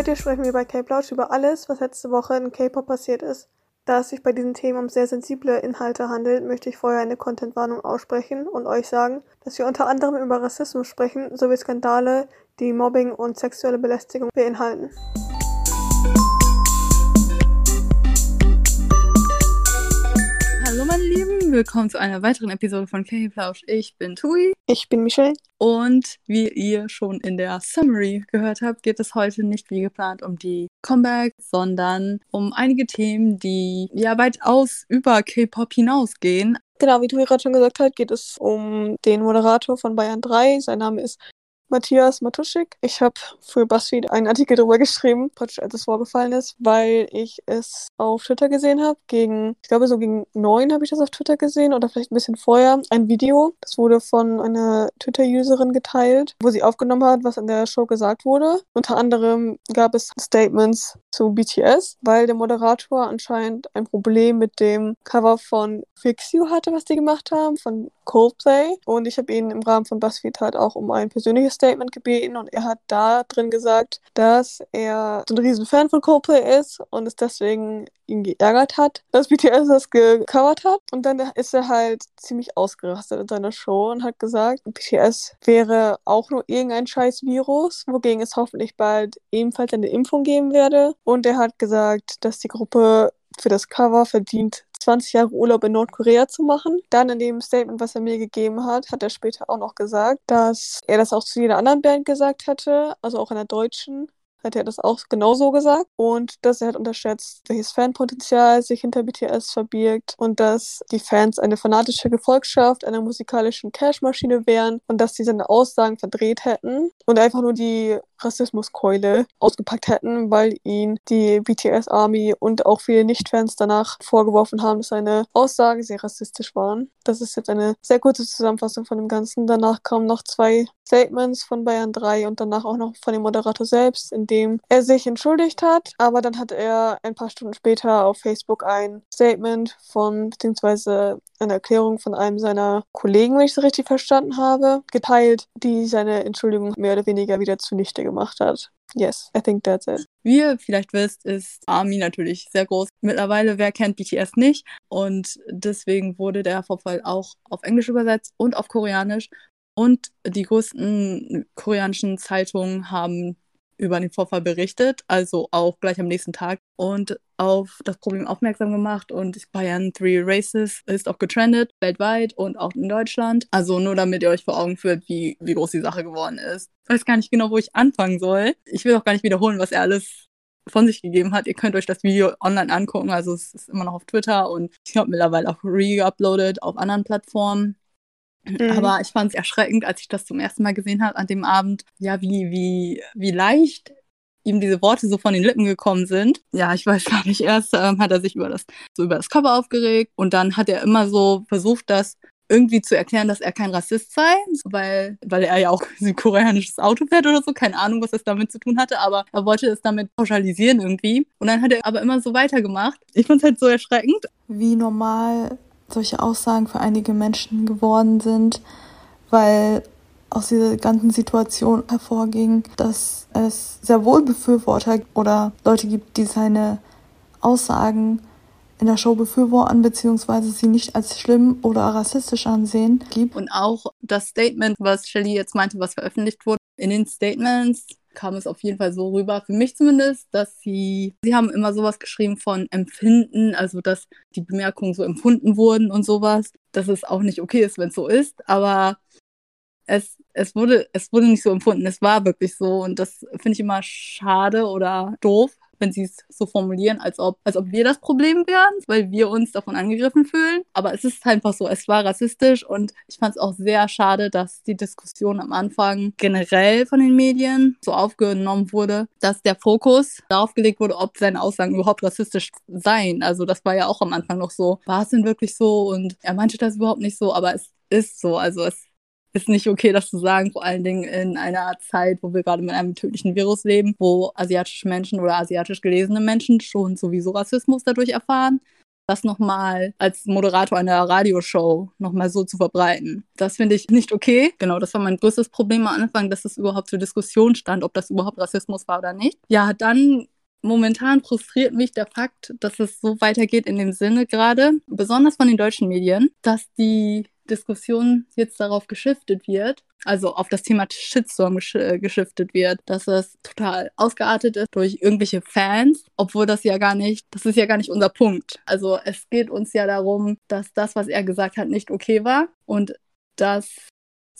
Heute sprechen wir bei K-Plausch über alles, was letzte Woche in K-Pop passiert ist. Da es sich bei diesen Themen um sehr sensible Inhalte handelt, möchte ich vorher eine Contentwarnung aussprechen und euch sagen, dass wir unter anderem über Rassismus sprechen, sowie Skandale, die Mobbing und sexuelle Belästigung beinhalten. Lieben, willkommen zu einer weiteren Episode von K-Plausch. Ich bin Tui. Ich bin Michelle. Und wie ihr schon in der Summary gehört habt, geht es heute nicht wie geplant um die Comebacks, sondern um einige Themen, die ja weitaus über K-Pop hinausgehen. Genau, wie Tui gerade schon gesagt hat, geht es um den Moderator von Bayern 3. Sein Name ist Matthias Matuschik. Ich habe für BuzzFeed einen Artikel darüber geschrieben, als es vorgefallen ist, weil ich es auf Twitter gesehen habe. Gegen, ich glaube so gegen neun habe ich das auf Twitter gesehen oder vielleicht ein bisschen vorher. Ein Video, das wurde von einer Twitter-Userin geteilt, wo sie aufgenommen hat, was in der Show gesagt wurde. Unter anderem gab es Statements zu BTS, weil der Moderator anscheinend ein Problem mit dem Cover von Fix You hatte, was die gemacht haben, von Coldplay. Und ich habe ihn im Rahmen von BuzzFeed halt auch um ein persönliches Statement gebeten und er hat da drin gesagt, dass er so ein riesen Fan von Coldplay ist und es deswegen ihn geärgert hat, dass BTS das gecovert hat. Und dann ist er halt ziemlich ausgerastet in seiner Show und hat gesagt, BTS wäre auch nur irgendein scheiß Virus, wogegen es hoffentlich bald ebenfalls eine Impfung geben werde. Und er hat gesagt, dass die Gruppe für das Cover verdient 20 Jahre Urlaub in Nordkorea zu machen. Dann in dem Statement, was er mir gegeben hat, hat er später auch noch gesagt, dass er das auch zu jeder anderen Band gesagt hätte, also auch in der deutschen hat er das auch genauso gesagt. Und dass er hat unterschätzt, welches Fanpotenzial sich hinter BTS verbirgt und dass die Fans eine fanatische Gefolgschaft einer musikalischen Cashmaschine wären und dass sie seine Aussagen verdreht hätten und einfach nur die Rassismuskeule ausgepackt hätten, weil ihn die BTS Army und auch viele Nicht-Fans danach vorgeworfen haben, dass seine Aussagen sehr rassistisch waren. Das ist jetzt eine sehr kurze Zusammenfassung von dem Ganzen. Danach kamen noch zwei Statements von Bayern 3 und danach auch noch von dem Moderator selbst, in dem er sich entschuldigt hat. Aber dann hat er ein paar Stunden später auf Facebook ein Statement von, beziehungsweise eine Erklärung von einem seiner Kollegen, wenn ich es richtig verstanden habe, geteilt, die seine Entschuldigung mehr oder weniger wieder zunichte gemacht hat. Yes, I think that's it. Wie ihr vielleicht wisst, ist ARMY natürlich sehr groß. Mittlerweile, wer kennt BTS nicht? Und deswegen wurde der Vorfall auch auf Englisch übersetzt und auf Koreanisch. Und die größten koreanischen Zeitungen haben über den Vorfall berichtet, also auch gleich am nächsten Tag und auf das Problem aufmerksam gemacht und Bayern Three Races ist auch getrendet, weltweit und auch in Deutschland. Also nur damit ihr euch vor Augen führt, wie, wie groß die Sache geworden ist. Ich weiß gar nicht genau, wo ich anfangen soll. Ich will auch gar nicht wiederholen, was er alles von sich gegeben hat. Ihr könnt euch das Video online angucken, also es ist immer noch auf Twitter und ich habe mittlerweile auch re-uploaded auf anderen Plattformen. Mhm. Aber ich fand es erschreckend, als ich das zum ersten Mal gesehen habe an dem Abend, ja, wie, wie, wie leicht ihm diese Worte so von den Lippen gekommen sind. Ja, ich weiß gar nicht, erst ähm, hat er sich über das, so über das Cover aufgeregt und dann hat er immer so versucht, das irgendwie zu erklären, dass er kein Rassist sei, weil, weil er ja auch ein koreanisches Auto fährt oder so, keine Ahnung, was das damit zu tun hatte, aber er wollte es damit pauschalisieren irgendwie. Und dann hat er aber immer so weitergemacht. Ich fand es halt so erschreckend. Wie normal solche Aussagen für einige Menschen geworden sind, weil aus dieser ganzen Situation hervorging, dass es sehr wohl Befürworter oder Leute gibt, die seine Aussagen in der Show befürworten beziehungsweise sie nicht als schlimm oder rassistisch ansehen gibt. Und auch das Statement, was Shelly jetzt meinte, was veröffentlicht wurde, in den Statements kam es auf jeden Fall so rüber, für mich zumindest, dass sie, sie haben immer sowas geschrieben von Empfinden, also dass die Bemerkungen so empfunden wurden und sowas, dass es auch nicht okay ist, wenn es so ist, aber es, es, wurde, es wurde nicht so empfunden, es war wirklich so und das finde ich immer schade oder doof, wenn sie es so formulieren, als ob, als ob wir das Problem wären, weil wir uns davon angegriffen fühlen. Aber es ist einfach so, es war rassistisch und ich fand es auch sehr schade, dass die Diskussion am Anfang generell von den Medien so aufgenommen wurde, dass der Fokus darauf gelegt wurde, ob seine Aussagen überhaupt rassistisch seien. Also das war ja auch am Anfang noch so, war es denn wirklich so? Und er meinte das überhaupt nicht so, aber es ist so. Also es ist nicht okay, das zu sagen, vor allen Dingen in einer Zeit, wo wir gerade mit einem tödlichen Virus leben, wo asiatische Menschen oder asiatisch gelesene Menschen schon sowieso Rassismus dadurch erfahren. das nochmal als Moderator einer Radioshow nochmal so zu verbreiten. Das finde ich nicht okay. Genau, das war mein größtes Problem am Anfang, dass es überhaupt zur Diskussion stand, ob das überhaupt Rassismus war oder nicht. Ja, dann momentan frustriert mich der Fakt, dass es so weitergeht in dem Sinne gerade, besonders von den deutschen Medien, dass die Diskussion jetzt darauf geschiftet wird, also auf das Thema Shitstorm gesch äh, geschiftet wird, dass es total ausgeartet ist durch irgendwelche Fans, obwohl das ja gar nicht, das ist ja gar nicht unser Punkt. Also es geht uns ja darum, dass das, was er gesagt hat, nicht okay war und dass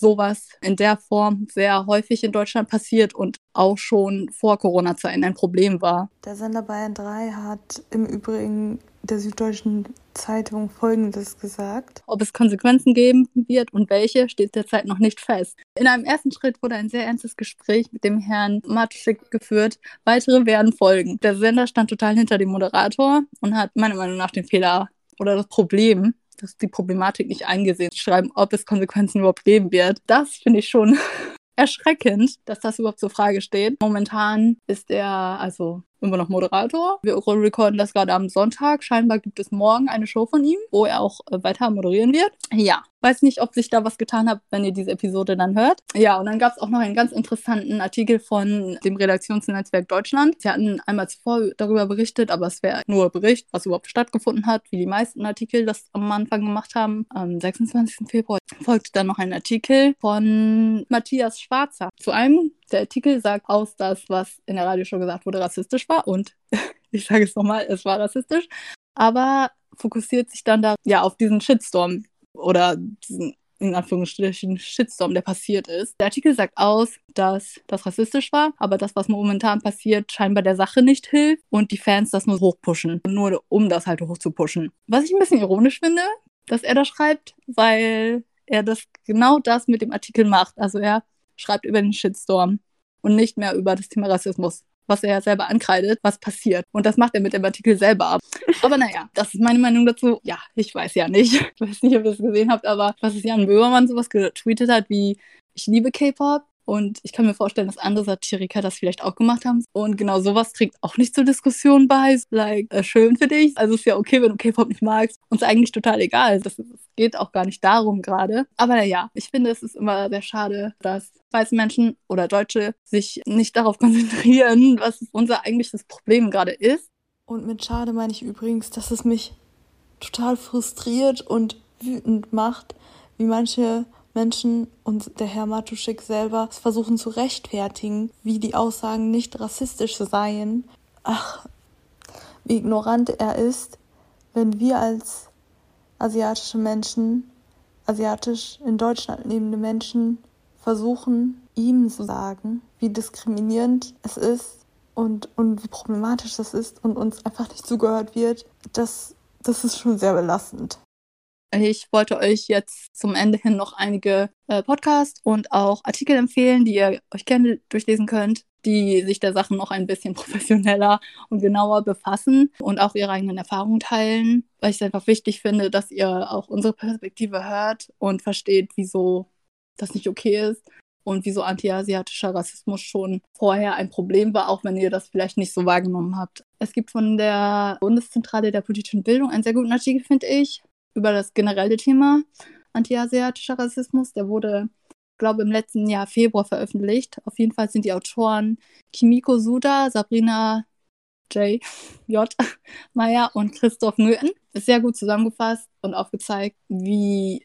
sowas in der Form sehr häufig in Deutschland passiert und auch schon vor Corona-Zeiten ein Problem war. Der Sender Bayern 3 hat im Übrigen der Süddeutschen Zeitung Folgendes gesagt. Ob es Konsequenzen geben wird und welche, steht derzeit noch nicht fest. In einem ersten Schritt wurde ein sehr ernstes Gespräch mit dem Herrn Matuschik geführt. Weitere werden folgen. Der Sender stand total hinter dem Moderator und hat meiner Meinung nach den Fehler oder das Problem dass die Problematik nicht eingesehen schreiben, ob es Konsequenzen überhaupt geben wird. Das finde ich schon erschreckend, dass das überhaupt zur Frage steht. Momentan ist er also immer noch Moderator. Wir recorden das gerade am Sonntag. Scheinbar gibt es morgen eine Show von ihm, wo er auch äh, weiter moderieren wird. Ja, weiß nicht, ob sich da was getan hat, wenn ihr diese Episode dann hört. Ja, und dann gab es auch noch einen ganz interessanten Artikel von dem Redaktionsnetzwerk Deutschland. Sie hatten einmal zuvor darüber berichtet, aber es wäre nur Bericht, was überhaupt stattgefunden hat, wie die meisten Artikel das am Anfang gemacht haben. Am 26. Februar folgte dann noch ein Artikel von Matthias Schwarzer zu einem der Artikel sagt aus, dass was in der Radioshow gesagt wurde, rassistisch war. Und ich sage es nochmal, es war rassistisch. Aber fokussiert sich dann da ja auf diesen Shitstorm oder diesen in Anführungsstrichen Shitstorm, der passiert ist. Der Artikel sagt aus, dass das rassistisch war, aber das, was momentan passiert, scheinbar der Sache nicht hilft und die Fans das nur hochpushen, nur um das halt hochzupushen. Was ich ein bisschen ironisch finde, dass er das schreibt, weil er das genau das mit dem Artikel macht. Also er schreibt über den Shitstorm und nicht mehr über das Thema Rassismus, was er ja selber ankreidet, was passiert. Und das macht er mit dem Artikel selber ab. Aber naja, das ist meine Meinung dazu. Ja, ich weiß ja nicht. Ich weiß nicht, ob ihr es gesehen habt, aber was ist Jan Böhmermann sowas getweetet hat, wie ich liebe K-Pop, und ich kann mir vorstellen, dass andere Satiriker das vielleicht auch gemacht haben. Und genau sowas trägt auch nicht zur Diskussion bei. Like, äh, schön für dich. Also ist ja okay, wenn du K-Pop nicht magst. Uns eigentlich total egal. Das, das geht auch gar nicht darum gerade. Aber ja, ich finde, es ist immer sehr schade, dass weiße Menschen oder Deutsche sich nicht darauf konzentrieren, was unser eigentliches Problem gerade ist. Und mit schade meine ich übrigens, dass es mich total frustriert und wütend macht, wie manche Menschen und der Herr Matuschik selber versuchen zu rechtfertigen, wie die Aussagen nicht rassistisch seien. Ach, wie ignorant er ist, wenn wir als asiatische Menschen, asiatisch in Deutschland lebende Menschen versuchen, ihm zu sagen, wie diskriminierend es ist und, und wie problematisch das ist und uns einfach nicht zugehört wird, das, das ist schon sehr belastend. Ich wollte euch jetzt zum Ende hin noch einige äh, Podcasts und auch Artikel empfehlen, die ihr euch gerne durchlesen könnt, die sich der Sache noch ein bisschen professioneller und genauer befassen und auch ihre eigenen Erfahrungen teilen, weil ich es einfach wichtig finde, dass ihr auch unsere Perspektive hört und versteht, wieso das nicht okay ist und wieso antiasiatischer Rassismus schon vorher ein Problem war, auch wenn ihr das vielleicht nicht so wahrgenommen habt. Es gibt von der Bundeszentrale der politischen Bildung einen sehr guten Artikel, finde ich, über das generelle Thema antiasiatischer Rassismus. Der wurde, glaube im letzten Jahr Februar veröffentlicht. Auf jeden Fall sind die Autoren Kimiko Suda, Sabrina J. J. Meyer und Christoph Nöten. Ist sehr gut zusammengefasst und aufgezeigt, wie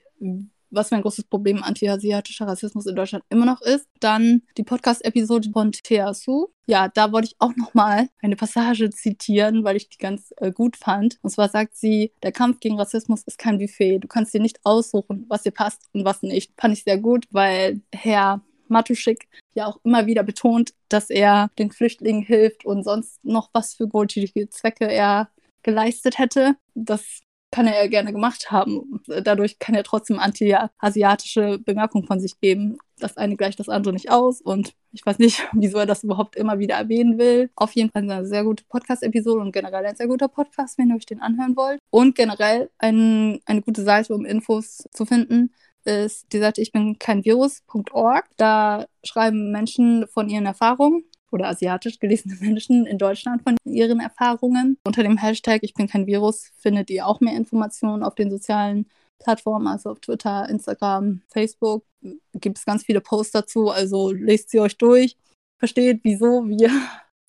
was für ein großes Problem antiasiatischer Rassismus in Deutschland immer noch ist. Dann die Podcast-Episode von Thea Su. Ja, da wollte ich auch nochmal eine Passage zitieren, weil ich die ganz äh, gut fand. Und zwar sagt sie, der Kampf gegen Rassismus ist kein Buffet. Du kannst dir nicht aussuchen, was dir passt und was nicht. Fand ich sehr gut, weil Herr Matuschik ja auch immer wieder betont, dass er den Flüchtlingen hilft und sonst noch was für wohltätige Zwecke er geleistet hätte. Das kann er ja gerne gemacht haben. Dadurch kann er trotzdem anti-asiatische Bemerkungen von sich geben. Das eine gleicht das andere nicht aus und ich weiß nicht, wieso er das überhaupt immer wieder erwähnen will. Auf jeden Fall eine sehr gute Podcast-Episode und generell ein sehr guter Podcast, wenn ihr euch den anhören wollt. Und generell ein, eine gute Seite, um Infos zu finden, ist die Seite ich bin kein Virus.org. Da schreiben Menschen von ihren Erfahrungen oder asiatisch gelesene Menschen in Deutschland von ihren Erfahrungen. Unter dem Hashtag Ich bin kein Virus findet ihr auch mehr Informationen auf den sozialen Plattformen, also auf Twitter, Instagram, Facebook. Gibt es ganz viele Posts dazu, also lest sie euch durch, versteht, wieso wir,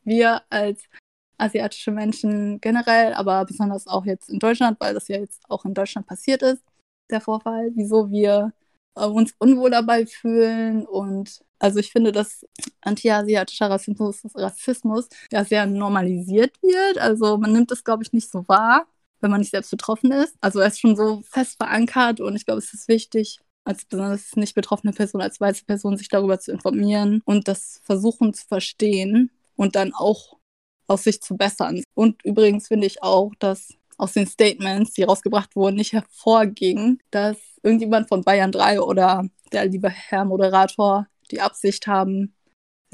wir als asiatische Menschen generell, aber besonders auch jetzt in Deutschland, weil das ja jetzt auch in Deutschland passiert ist, der Vorfall, wieso wir uns unwohl dabei fühlen. Und also ich finde, dass antiasiatischer Rassismus, Rassismus ja sehr normalisiert wird. Also man nimmt es, glaube ich, nicht so wahr, wenn man nicht selbst betroffen ist. Also er ist schon so fest verankert und ich glaube, es ist wichtig, als besonders nicht betroffene Person, als weiße Person, sich darüber zu informieren und das versuchen zu verstehen und dann auch aus sich zu bessern. Und übrigens finde ich auch, dass aus den Statements, die rausgebracht wurden, nicht hervorging, dass irgendjemand von Bayern 3 oder der liebe Herr Moderator die Absicht haben,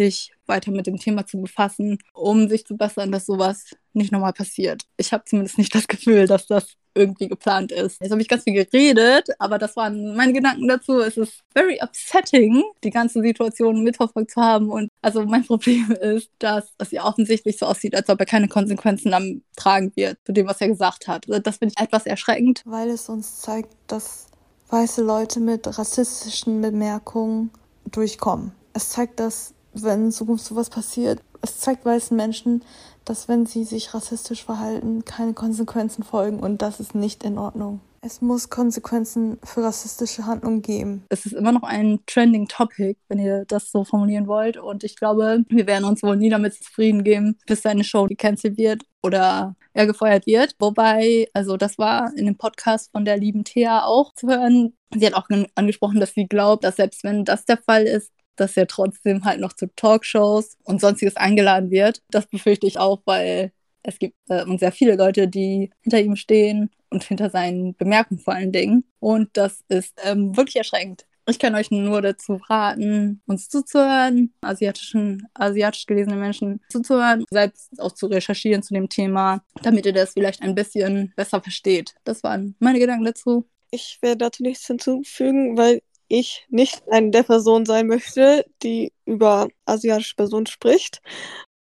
sich weiter mit dem Thema zu befassen, um sich zu bessern, dass sowas nicht nochmal passiert. Ich habe zumindest nicht das Gefühl, dass das irgendwie geplant ist. Jetzt habe ich ganz viel geredet, aber das waren meine Gedanken dazu. Es ist very upsetting, die ganze Situation mitverfolgt zu haben. Und also mein Problem ist, dass es ja offensichtlich so aussieht, als ob er keine Konsequenzen dann tragen wird zu dem, was er gesagt hat. Das finde ich etwas erschreckend. Weil es uns zeigt, dass weiße Leute mit rassistischen Bemerkungen durchkommen. Es zeigt, dass wenn in Zukunft sowas passiert, es zeigt weißen Menschen, dass wenn sie sich rassistisch verhalten, keine Konsequenzen folgen und das ist nicht in Ordnung. Es muss Konsequenzen für rassistische Handlungen geben. Es ist immer noch ein trending Topic, wenn ihr das so formulieren wollt. Und ich glaube, wir werden uns wohl nie damit zufrieden geben, bis seine Show gecancelt wird oder er gefeuert wird. Wobei, also das war in dem Podcast von der lieben Thea auch zu hören. Sie hat auch angesprochen, dass sie glaubt, dass selbst wenn das der Fall ist, dass er trotzdem halt noch zu Talkshows und sonstiges eingeladen wird. Das befürchte ich auch, weil es gibt äh, sehr viele Leute, die hinter ihm stehen und hinter seinen Bemerkungen vor allen Dingen. Und das ist ähm, wirklich erschreckend. Ich kann euch nur dazu raten, uns zuzuhören, asiatischen, asiatisch gelesene Menschen zuzuhören, selbst auch zu recherchieren zu dem Thema, damit ihr das vielleicht ein bisschen besser versteht. Das waren meine Gedanken dazu. Ich werde dazu nichts hinzufügen, weil ich nicht eine der Personen sein möchte, die über asiatische Personen spricht.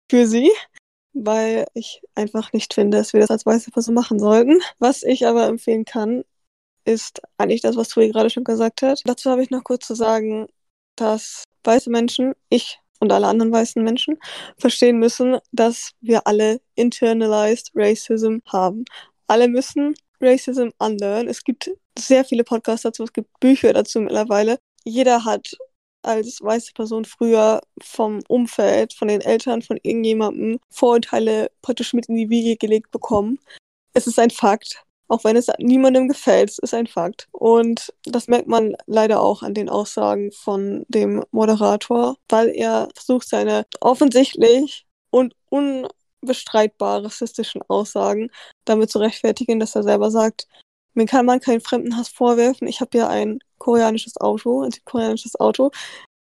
Für sie. Weil ich einfach nicht finde, dass wir das als weiße Person machen sollten. Was ich aber empfehlen kann, ist eigentlich das, was Tui gerade schon gesagt hat. Dazu habe ich noch kurz zu sagen, dass weiße Menschen, ich und alle anderen weißen Menschen, verstehen müssen, dass wir alle internalized Racism haben. Alle müssen Racism unlearn. Es gibt sehr viele Podcasts dazu, es gibt Bücher dazu mittlerweile. Jeder hat als weiße Person früher vom Umfeld, von den Eltern, von irgendjemandem Vorurteile praktisch mit in die Wiege gelegt bekommen. Es ist ein Fakt. Auch wenn es niemandem gefällt, ist ein Fakt. Und das merkt man leider auch an den Aussagen von dem Moderator, weil er versucht, seine offensichtlich und unbestreitbar rassistischen Aussagen damit zu rechtfertigen, dass er selber sagt, mir kann man keinen Fremdenhass vorwerfen. Ich habe ja ein koreanisches Auto, ein südkoreanisches Auto,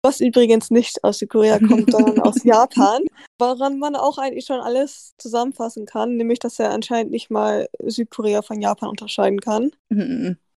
was übrigens nicht aus Südkorea kommt, sondern aus Japan, woran man auch eigentlich schon alles zusammenfassen kann, nämlich dass er anscheinend nicht mal Südkorea von Japan unterscheiden kann.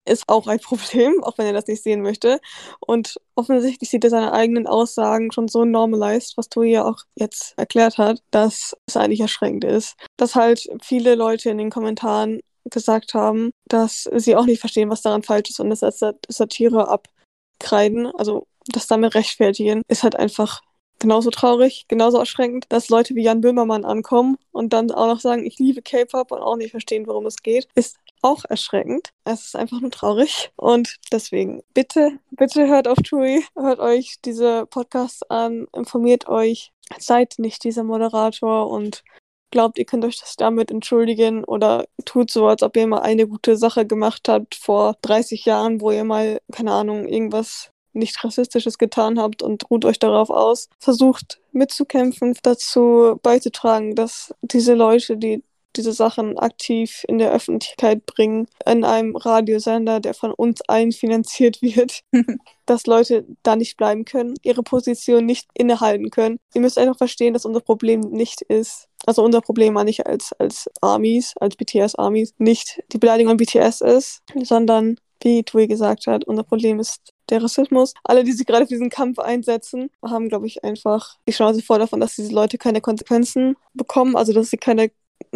Ist auch ein Problem, auch wenn er das nicht sehen möchte. Und offensichtlich sieht er seine eigenen Aussagen schon so normalized, was Toei ja auch jetzt erklärt hat, dass es eigentlich erschreckend ist. Dass halt viele Leute in den Kommentaren gesagt haben, dass sie auch nicht verstehen, was daran falsch ist und das als Satire abkreiden, also das damit rechtfertigen, ist halt einfach genauso traurig, genauso erschreckend, dass Leute wie Jan Böhmermann ankommen und dann auch noch sagen, ich liebe K-Pop und auch nicht verstehen, worum es geht, ist auch erschreckend. Es ist einfach nur traurig. Und deswegen, bitte, bitte hört auf Tui, hört euch diese Podcasts an, informiert euch, seid nicht dieser Moderator und glaubt, ihr könnt euch das damit entschuldigen oder tut so, als ob ihr mal eine gute Sache gemacht habt vor 30 Jahren, wo ihr mal, keine Ahnung, irgendwas nicht rassistisches getan habt und ruht euch darauf aus. Versucht mitzukämpfen, dazu beizutragen, dass diese Leute, die diese Sachen aktiv in der Öffentlichkeit bringen, in einem Radiosender, der von uns allen finanziert wird, dass Leute da nicht bleiben können, ihre Position nicht innehalten können. Ihr müsst einfach verstehen, dass unser Problem nicht ist, also unser Problem war nicht als, als Armies, als BTS-Armies, nicht die Beleidigung an BTS ist, sondern, wie Tui gesagt hat, unser Problem ist der Rassismus. Alle, die sich gerade für diesen Kampf einsetzen, haben, glaube ich, einfach die Chance vor davon, dass diese Leute keine Konsequenzen bekommen, also dass sie keine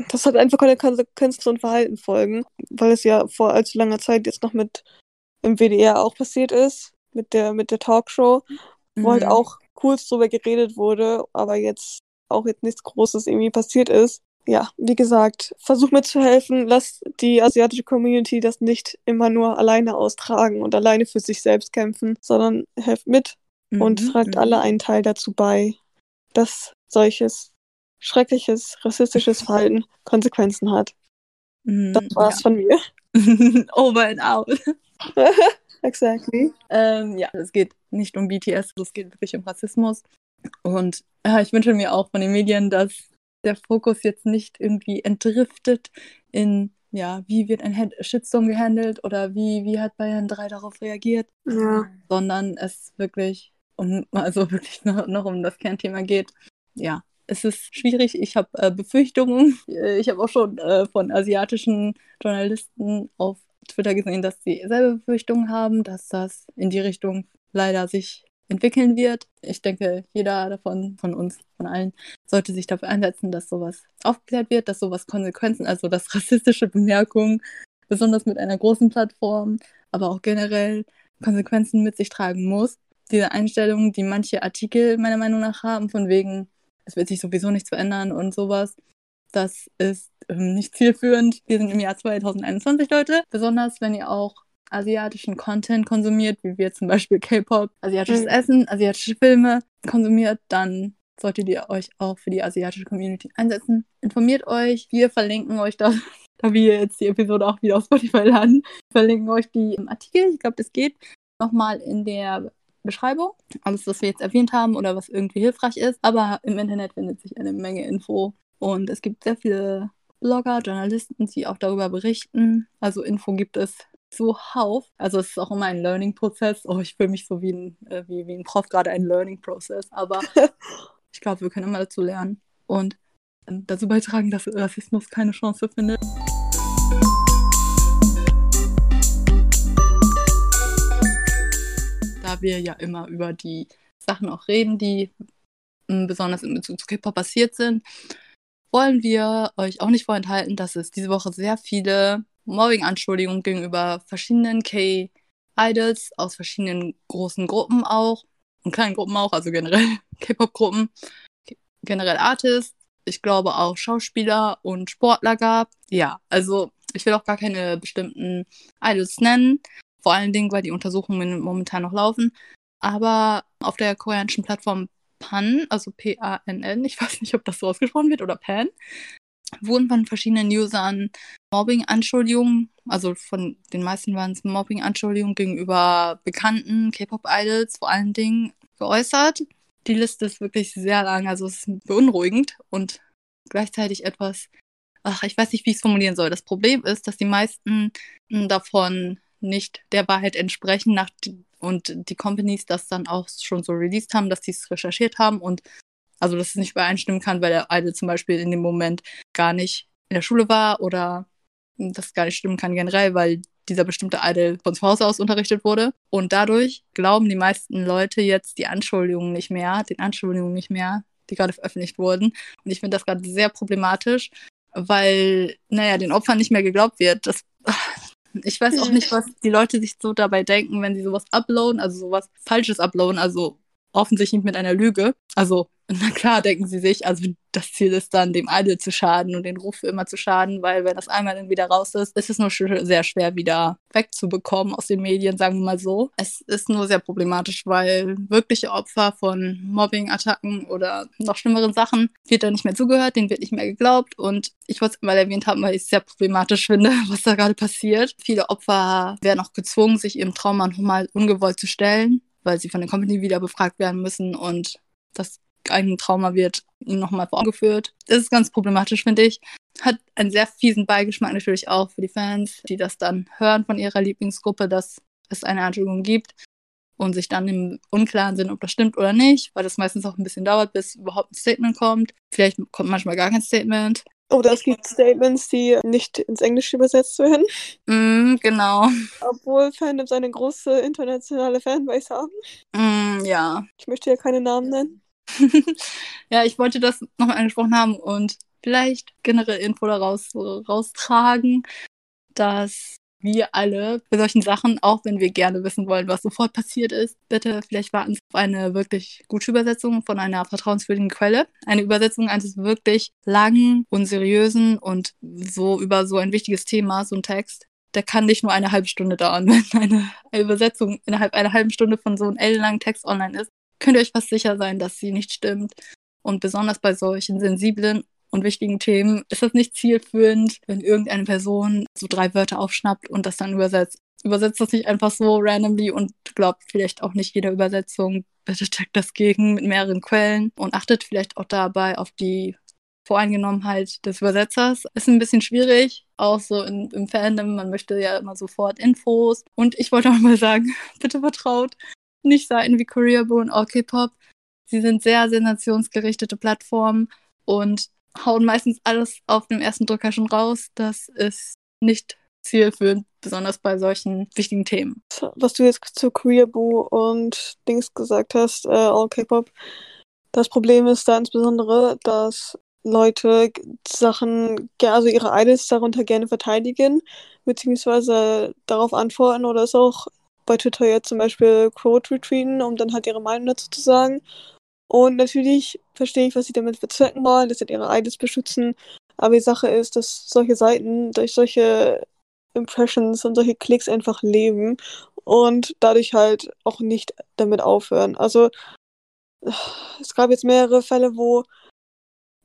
das hat einfach keine Konsequenzen und Verhalten folgen, weil es ja vor allzu langer Zeit jetzt noch mit im WDR auch passiert ist, mit der, mit der Talkshow, mhm. wo halt mhm. auch kurz drüber geredet wurde, aber jetzt auch jetzt nichts Großes irgendwie passiert ist. Ja, wie gesagt, versuch mir zu helfen, lass die asiatische Community das nicht immer nur alleine austragen und alleine für sich selbst kämpfen, sondern helft mit mhm. und tragt mhm. alle einen Teil dazu bei, dass solches schreckliches rassistisches Verhalten Konsequenzen hat. Mm, das war's ja. von mir. Over and out. exactly. Ähm, ja, es geht nicht um BTS, es geht wirklich um Rassismus. Und ja, ich wünsche mir auch von den Medien, dass der Fokus jetzt nicht irgendwie entdriftet in, ja, wie wird ein Shitstorm gehandelt oder wie, wie hat Bayern 3 darauf reagiert, ja. sondern es wirklich um, also wirklich noch, noch um das Kernthema geht. Ja, es ist schwierig. Ich habe äh, Befürchtungen. Äh, ich habe auch schon äh, von asiatischen Journalisten auf Twitter gesehen, dass sie selber Befürchtungen haben, dass das in die Richtung leider sich entwickeln wird. Ich denke, jeder davon, von uns, von allen, sollte sich dafür einsetzen, dass sowas aufgeklärt wird, dass sowas Konsequenzen, also dass rassistische Bemerkungen, besonders mit einer großen Plattform, aber auch generell Konsequenzen mit sich tragen muss. Diese Einstellungen, die manche Artikel meiner Meinung nach haben, von wegen, es wird sich sowieso nichts verändern und sowas. Das ist ähm, nicht zielführend. Wir sind im Jahr 2021, Leute. Besonders, wenn ihr auch asiatischen Content konsumiert, wie wir zum Beispiel K-Pop, asiatisches mhm. Essen, asiatische Filme konsumiert, dann solltet ihr euch auch für die asiatische Community einsetzen. Informiert euch. Wir verlinken euch das, da wir jetzt die Episode auch wieder auf Spotify laden. Verlinken euch die Artikel. Ich glaube, das geht nochmal in der Beschreibung. Alles, was wir jetzt erwähnt haben oder was irgendwie hilfreich ist. Aber im Internet findet sich eine Menge Info. Und es gibt sehr viele Blogger, Journalisten, die auch darüber berichten. Also Info gibt es zuhauf. Also es ist auch immer ein Learning-Prozess. Oh, ich fühle mich so wie ein, äh, wie, wie ein Prof, gerade ein Learning-Prozess. Aber ich glaube, wir können immer dazu lernen und dazu beitragen, dass Rassismus keine Chance findet. Da wir ja immer über die Sachen auch reden, die hm, besonders in Bezug zu K-Pop passiert sind, wollen wir euch auch nicht vorenthalten, dass es diese Woche sehr viele Mobbing-Anschuldigungen gegenüber verschiedenen K-Idols aus verschiedenen großen Gruppen auch und kleinen Gruppen auch, also generell K-Pop-Gruppen, generell Artists, ich glaube auch Schauspieler und Sportler gab. Ja, also ich will auch gar keine bestimmten Idols nennen, vor allen Dingen, weil die Untersuchungen momentan noch laufen. Aber auf der koreanischen Plattform PAN, also P-A-N-N, ich weiß nicht, ob das so ausgesprochen wird, oder PAN, wurden von verschiedenen Usern Mobbing-Anschuldigungen, also von den meisten waren es Mobbing-Anschuldigungen gegenüber bekannten K-Pop-Idols vor allen Dingen geäußert. Die Liste ist wirklich sehr lang, also es ist beunruhigend und gleichzeitig etwas, ach, ich weiß nicht, wie ich es formulieren soll. Das Problem ist, dass die meisten davon nicht der Wahrheit entsprechen nach die, und die Companies das dann auch schon so released haben, dass sie es recherchiert haben und also dass es nicht übereinstimmen kann, weil der Idol zum Beispiel in dem Moment gar nicht in der Schule war oder das gar nicht stimmen kann generell, weil dieser bestimmte Idol von zu Hause aus unterrichtet wurde. Und dadurch glauben die meisten Leute jetzt die Anschuldigungen nicht mehr, den Anschuldigungen nicht mehr, die gerade veröffentlicht wurden. Und ich finde das gerade sehr problematisch, weil, naja, den Opfern nicht mehr geglaubt wird. Das, ich weiß auch nicht, was die Leute sich so dabei denken, wenn sie sowas uploaden, also sowas Falsches uploaden, also offensichtlich mit einer Lüge. Also na klar, denken sie sich, also das Ziel ist dann, dem Idol zu schaden und den Ruf für immer zu schaden, weil wenn das einmal dann wieder raus ist, ist es nur sehr schwer wieder wegzubekommen aus den Medien, sagen wir mal so. Es ist nur sehr problematisch, weil wirkliche Opfer von Mobbing-Attacken oder noch schlimmeren Sachen wird da nicht mehr zugehört, denen wird nicht mehr geglaubt und ich wollte es mal erwähnt haben, weil ich es sehr problematisch finde, was da gerade passiert. Viele Opfer werden auch gezwungen, sich ihrem Trauma nochmal ungewollt zu stellen, weil sie von der Company wieder befragt werden müssen und das eigenen Trauma wird ihnen nochmal vorgeführt. Das ist ganz problematisch, finde ich. Hat einen sehr fiesen Beigeschmack natürlich auch für die Fans, die das dann hören von ihrer Lieblingsgruppe, dass es eine Anschuldigung gibt und sich dann im Unklaren sind, ob das stimmt oder nicht, weil das meistens auch ein bisschen dauert, bis überhaupt ein Statement kommt. Vielleicht kommt manchmal gar kein Statement. Oder es gibt Statements, die nicht ins Englische übersetzt werden. Mm, genau. Obwohl Fandoms eine große internationale Fanbase haben. Mm, ja. Ich möchte ja keine Namen nennen. ja, ich wollte das nochmal angesprochen haben und vielleicht generell Info daraus raustragen, dass wir alle bei solchen Sachen, auch wenn wir gerne wissen wollen, was sofort passiert ist, bitte vielleicht warten Sie auf eine wirklich gute Übersetzung von einer vertrauenswürdigen Quelle. Eine Übersetzung eines wirklich langen, unseriösen und so über so ein wichtiges Thema, so ein Text, der kann nicht nur eine halbe Stunde dauern. Wenn eine Übersetzung innerhalb einer halben Stunde von so einem ellenlangen Text online ist, könnt ihr euch fast sicher sein, dass sie nicht stimmt. Und besonders bei solchen sensiblen und wichtigen Themen ist es nicht zielführend, wenn irgendeine Person so drei Wörter aufschnappt und das dann übersetzt. Übersetzt das nicht einfach so randomly und glaubt vielleicht auch nicht jeder Übersetzung. Bitte checkt das gegen mit mehreren Quellen und achtet vielleicht auch dabei auf die Voreingenommenheit des Übersetzers. Ist ein bisschen schwierig, auch so in, im Fandom. Man möchte ja immer sofort Infos. Und ich wollte auch mal sagen, bitte vertraut nicht Seiten wie Korea und OK-Pop. Sie sind sehr sensationsgerichtete Plattformen und hauen meistens alles auf dem ersten Drücker schon raus. Das ist nicht zielführend, besonders bei solchen wichtigen Themen. Was du jetzt zu Queerboo und Dings gesagt hast, äh, All K-Pop, das Problem ist da insbesondere, dass Leute Sachen, also ihre Idols darunter gerne verteidigen, beziehungsweise darauf antworten oder es auch bei Twitter jetzt zum Beispiel Quote retweeten, um dann halt ihre Meinung dazu zu sagen. Und natürlich verstehe ich, was sie damit bezwecken wollen, dass sie ihre IDs beschützen. Aber die Sache ist, dass solche Seiten durch solche Impressions und solche Klicks einfach leben und dadurch halt auch nicht damit aufhören. Also es gab jetzt mehrere Fälle, wo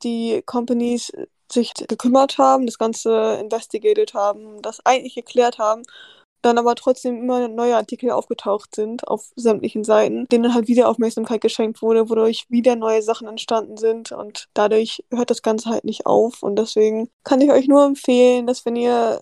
die Companies sich gekümmert haben, das Ganze investigated haben, das eigentlich geklärt haben dann aber trotzdem immer neue Artikel aufgetaucht sind auf sämtlichen Seiten, denen halt wieder Aufmerksamkeit geschenkt wurde, wodurch wieder neue Sachen entstanden sind und dadurch hört das Ganze halt nicht auf und deswegen kann ich euch nur empfehlen, dass wenn ihr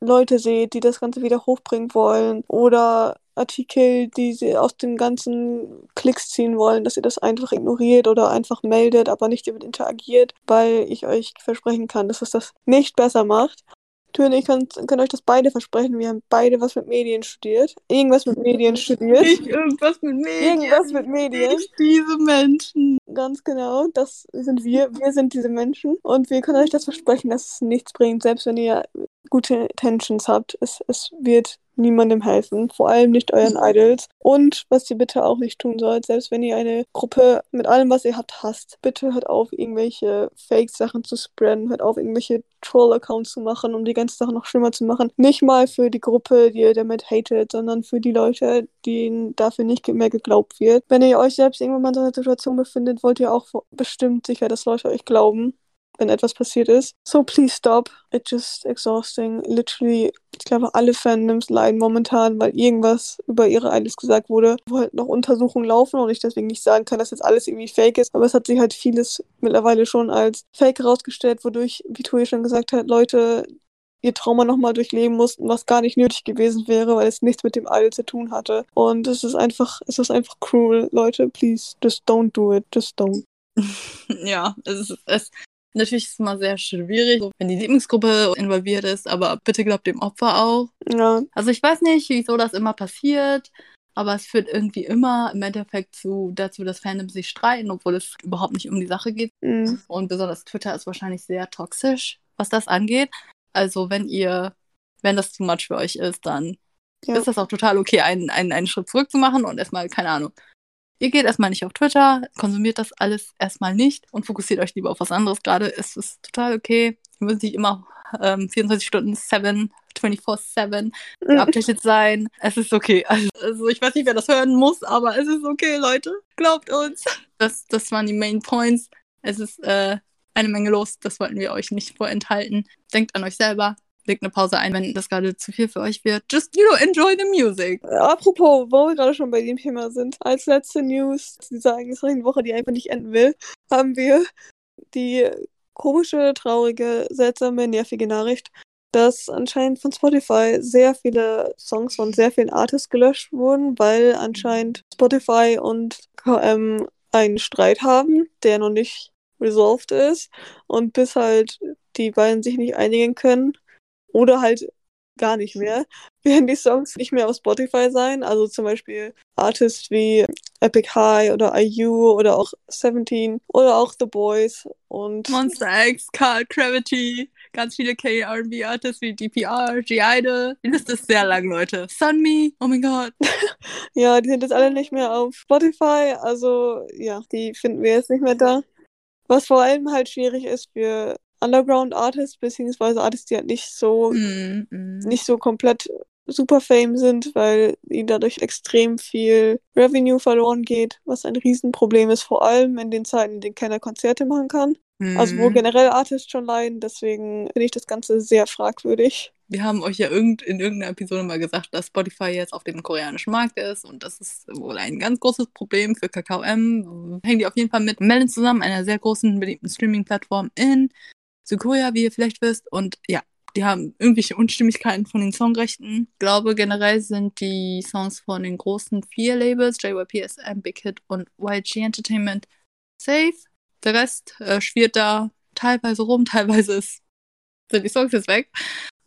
Leute seht, die das Ganze wieder hochbringen wollen oder Artikel, die sie aus dem ganzen Klicks ziehen wollen, dass ihr das einfach ignoriert oder einfach meldet, aber nicht damit interagiert, weil ich euch versprechen kann, dass es das nicht besser macht. Töne, ich kann, kann euch das beide versprechen. Wir haben beide was mit Medien studiert. Irgendwas mit Medien studiert. Nicht irgendwas mit Medien. Irgendwas mit Medien. Nicht diese Menschen. Ganz genau, das sind wir. Wir sind diese Menschen. Und wir können euch das versprechen, dass es nichts bringt, selbst wenn ihr gute Intentions habt. Es, es wird niemandem helfen, vor allem nicht euren Idols. Und was ihr bitte auch nicht tun sollt, selbst wenn ihr eine Gruppe mit allem, was ihr habt, hasst, bitte hört auf, irgendwelche Fake-Sachen zu spreaden, hört auf, irgendwelche Troll-Accounts zu machen, um die ganze Sache noch schlimmer zu machen. Nicht mal für die Gruppe, die ihr damit hatet, sondern für die Leute, denen dafür nicht mehr geglaubt wird. Wenn ihr euch selbst irgendwann mal in so einer Situation befindet, wollt ihr auch bestimmt sicher, dass Leute euch glauben wenn etwas passiert ist. So please stop. It's just exhausting. Literally, ich glaube, alle Fandoms leiden momentan, weil irgendwas über ihre Idols gesagt wurde, wo halt noch Untersuchungen laufen und ich deswegen nicht sagen kann, dass jetzt alles irgendwie fake ist. Aber es hat sich halt vieles mittlerweile schon als fake herausgestellt, wodurch, wie Tui schon gesagt hat, Leute ihr Trauma nochmal durchleben mussten, was gar nicht nötig gewesen wäre, weil es nichts mit dem Idol zu tun hatte. Und es ist einfach, es ist einfach cruel. Leute, please, just don't do it. Just don't. ja, es ist, es, Natürlich ist es immer sehr schwierig, wenn die Lieblingsgruppe involviert ist, aber bitte glaubt dem Opfer auch. Ja. Also ich weiß nicht, wieso das immer passiert, aber es führt irgendwie immer im Endeffekt zu, dazu, dass Fandoms sich streiten, obwohl es überhaupt nicht um die Sache geht. Mhm. Und besonders Twitter ist wahrscheinlich sehr toxisch, was das angeht. Also wenn ihr, wenn das too much für euch ist, dann ja. ist das auch total okay, einen, einen, einen Schritt zurück zu machen und erstmal, keine Ahnung, Ihr geht erstmal nicht auf Twitter, konsumiert das alles erstmal nicht und fokussiert euch lieber auf was anderes. Gerade ist es total okay. Ihr müsst nicht immer ähm, 24 Stunden 7, 24-7 geupdatet sein. Es ist okay. Also ich weiß nicht, wer das hören muss, aber es ist okay, Leute. Glaubt uns. Das, das waren die Main Points. Es ist äh, eine Menge los. Das wollten wir euch nicht vorenthalten. Denkt an euch selber legt eine Pause ein, wenn das gerade zu viel für euch wird. Just, you know, enjoy the music. Apropos, wo wir gerade schon bei dem Thema sind, als letzte News dieser ereignisreichen Woche, die einfach nicht enden will, haben wir die komische, traurige, seltsame, nervige Nachricht, dass anscheinend von Spotify sehr viele Songs von sehr vielen Artists gelöscht wurden, weil anscheinend Spotify und KM einen Streit haben, der noch nicht resolved ist. Und bis halt die beiden sich nicht einigen können oder halt gar nicht mehr, werden die Songs nicht mehr auf Spotify sein. Also zum Beispiel Artists wie Epic High oder IU oder auch Seventeen oder auch The Boys und Monster X, Carl Gravity, ganz viele K-R&B-Artists wie DPR, G-Idol. Die Liste ist sehr lang, Leute. Sunmi, oh mein Gott. ja, die sind jetzt alle nicht mehr auf Spotify. Also ja, die finden wir jetzt nicht mehr da. Was vor allem halt schwierig ist für Underground-Artists, beziehungsweise Artists, die halt nicht so, Mm, mm. nicht so komplett super fame sind, weil ihnen dadurch extrem viel Revenue verloren geht, was ein Riesenproblem ist, vor allem in den Zeiten, in denen keiner Konzerte machen kann. Also wo Mm. generell Artists schon leiden, deswegen finde ich das Ganze sehr fragwürdig. Wir haben euch ja irgend, in irgendeiner Episode mal gesagt, dass Spotify jetzt auf dem koreanischen Markt ist und das ist wohl ein ganz großes Problem für KKM. Hängen die auf jeden Fall mit Melon zusammen, einer sehr großen, beliebten Streaming-Plattform in Südkorea, wie ihr vielleicht wisst. Und ja, die haben irgendwelche Unstimmigkeiten von den Songrechten. Ich glaube, generell sind die Songs von den großen vier Labels, JYP, SM, Big Hit und YG Entertainment, safe. Der Rest äh, schwirrt da teilweise rum, teilweise ist, sind die Songs jetzt weg.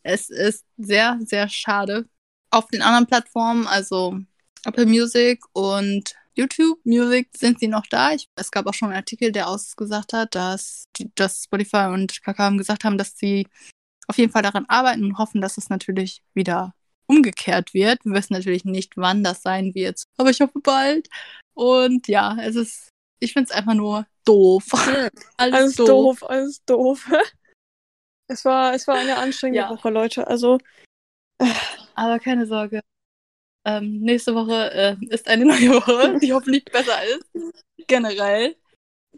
Es ist sehr, sehr schade. Auf den anderen Plattformen, also Apple Music und YouTube Music, sind sie noch da. Ich, es gab auch schon einen Artikel, der ausgesagt hat, dass, dass Spotify und KKM gesagt haben, dass sie auf jeden Fall daran arbeiten und hoffen, dass es natürlich wieder umgekehrt wird. Wir wissen natürlich nicht, wann das sein wird, aber ich hoffe bald. Und ja, es ist, ich finde es einfach nur doof. Alles, Alles doof, alles doof. Es war, es war eine anstrengende Ja. Woche, Leute. Also, Aber keine Sorge. Ähm, nächste Woche äh, ist eine neue Woche, die hoffentlich besser ist. Generell.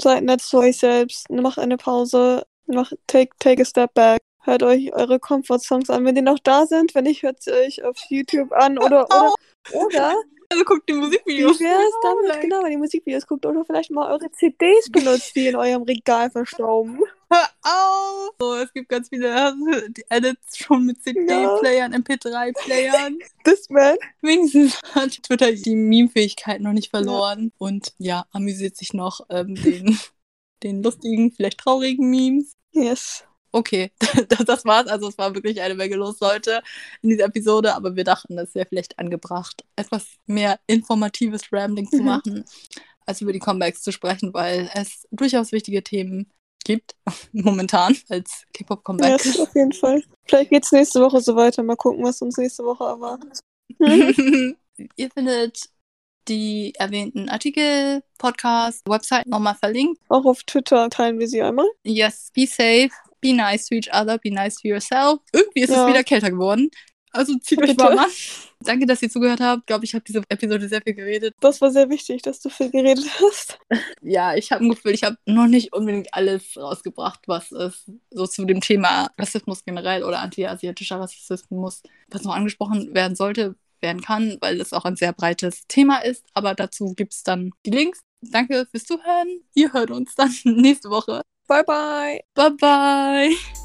seid nett zu euch selbst, macht eine Pause, macht, take, take a step back. Hört euch eure Comfort-Songs an, wenn die noch da sind. Wenn nicht, hört sie euch auf YouTube an oder, oder, oder Also guckt die wie Musikvideos. es Genau, damit, like. genau, wenn ihr Musikvideos guckt oder vielleicht mal eure CDs benutzt, die in eurem Regal verstauben. Hör auf! So, es gibt ganz viele also, die Edits schon mit CD-Playern, MP3-Playern. Das man. Wenigstens hat Twitter die Meme-Fähigkeit noch nicht verloren. Und ja, amüsiert sich noch ähm, den, den lustigen, vielleicht traurigen Memes. Yes. Okay, das, das war's. Also es war wirklich eine Menge los, Leute, in dieser Episode. Aber wir dachten, es wäre vielleicht angebracht, etwas mehr informatives Rambling zu Mhm. machen, als über die Comebacks zu sprechen, weil es durchaus wichtige Themen gibt, momentan, als K-Pop-Comeback. Yes, auf jeden Fall. Vielleicht geht's nächste Woche so weiter. Mal gucken, was uns nächste Woche erwartet. Mhm. Ihr findet die erwähnten Artikel, Podcast, Website nochmal verlinkt. Auch auf Twitter teilen wir sie einmal. Yes, be safe, be nice to each other, be nice to yourself. Irgendwie ist Ja. es wieder kälter geworden. Also zieht euch warm an. Danke, dass ihr zugehört habt. Ich glaube, ich habe diese Episode sehr viel geredet. Das war sehr wichtig, dass du viel geredet hast. Ja, ich habe ein Gefühl, ich habe noch nicht unbedingt alles rausgebracht, was es so zu dem Thema Rassismus generell oder anti-asiatischer Rassismus, was noch angesprochen werden sollte, werden kann, weil es auch ein sehr breites Thema ist. Aber dazu gibt es dann die Links. Danke fürs Zuhören. Ihr hört uns dann nächste Woche. Bye, bye. Bye bye.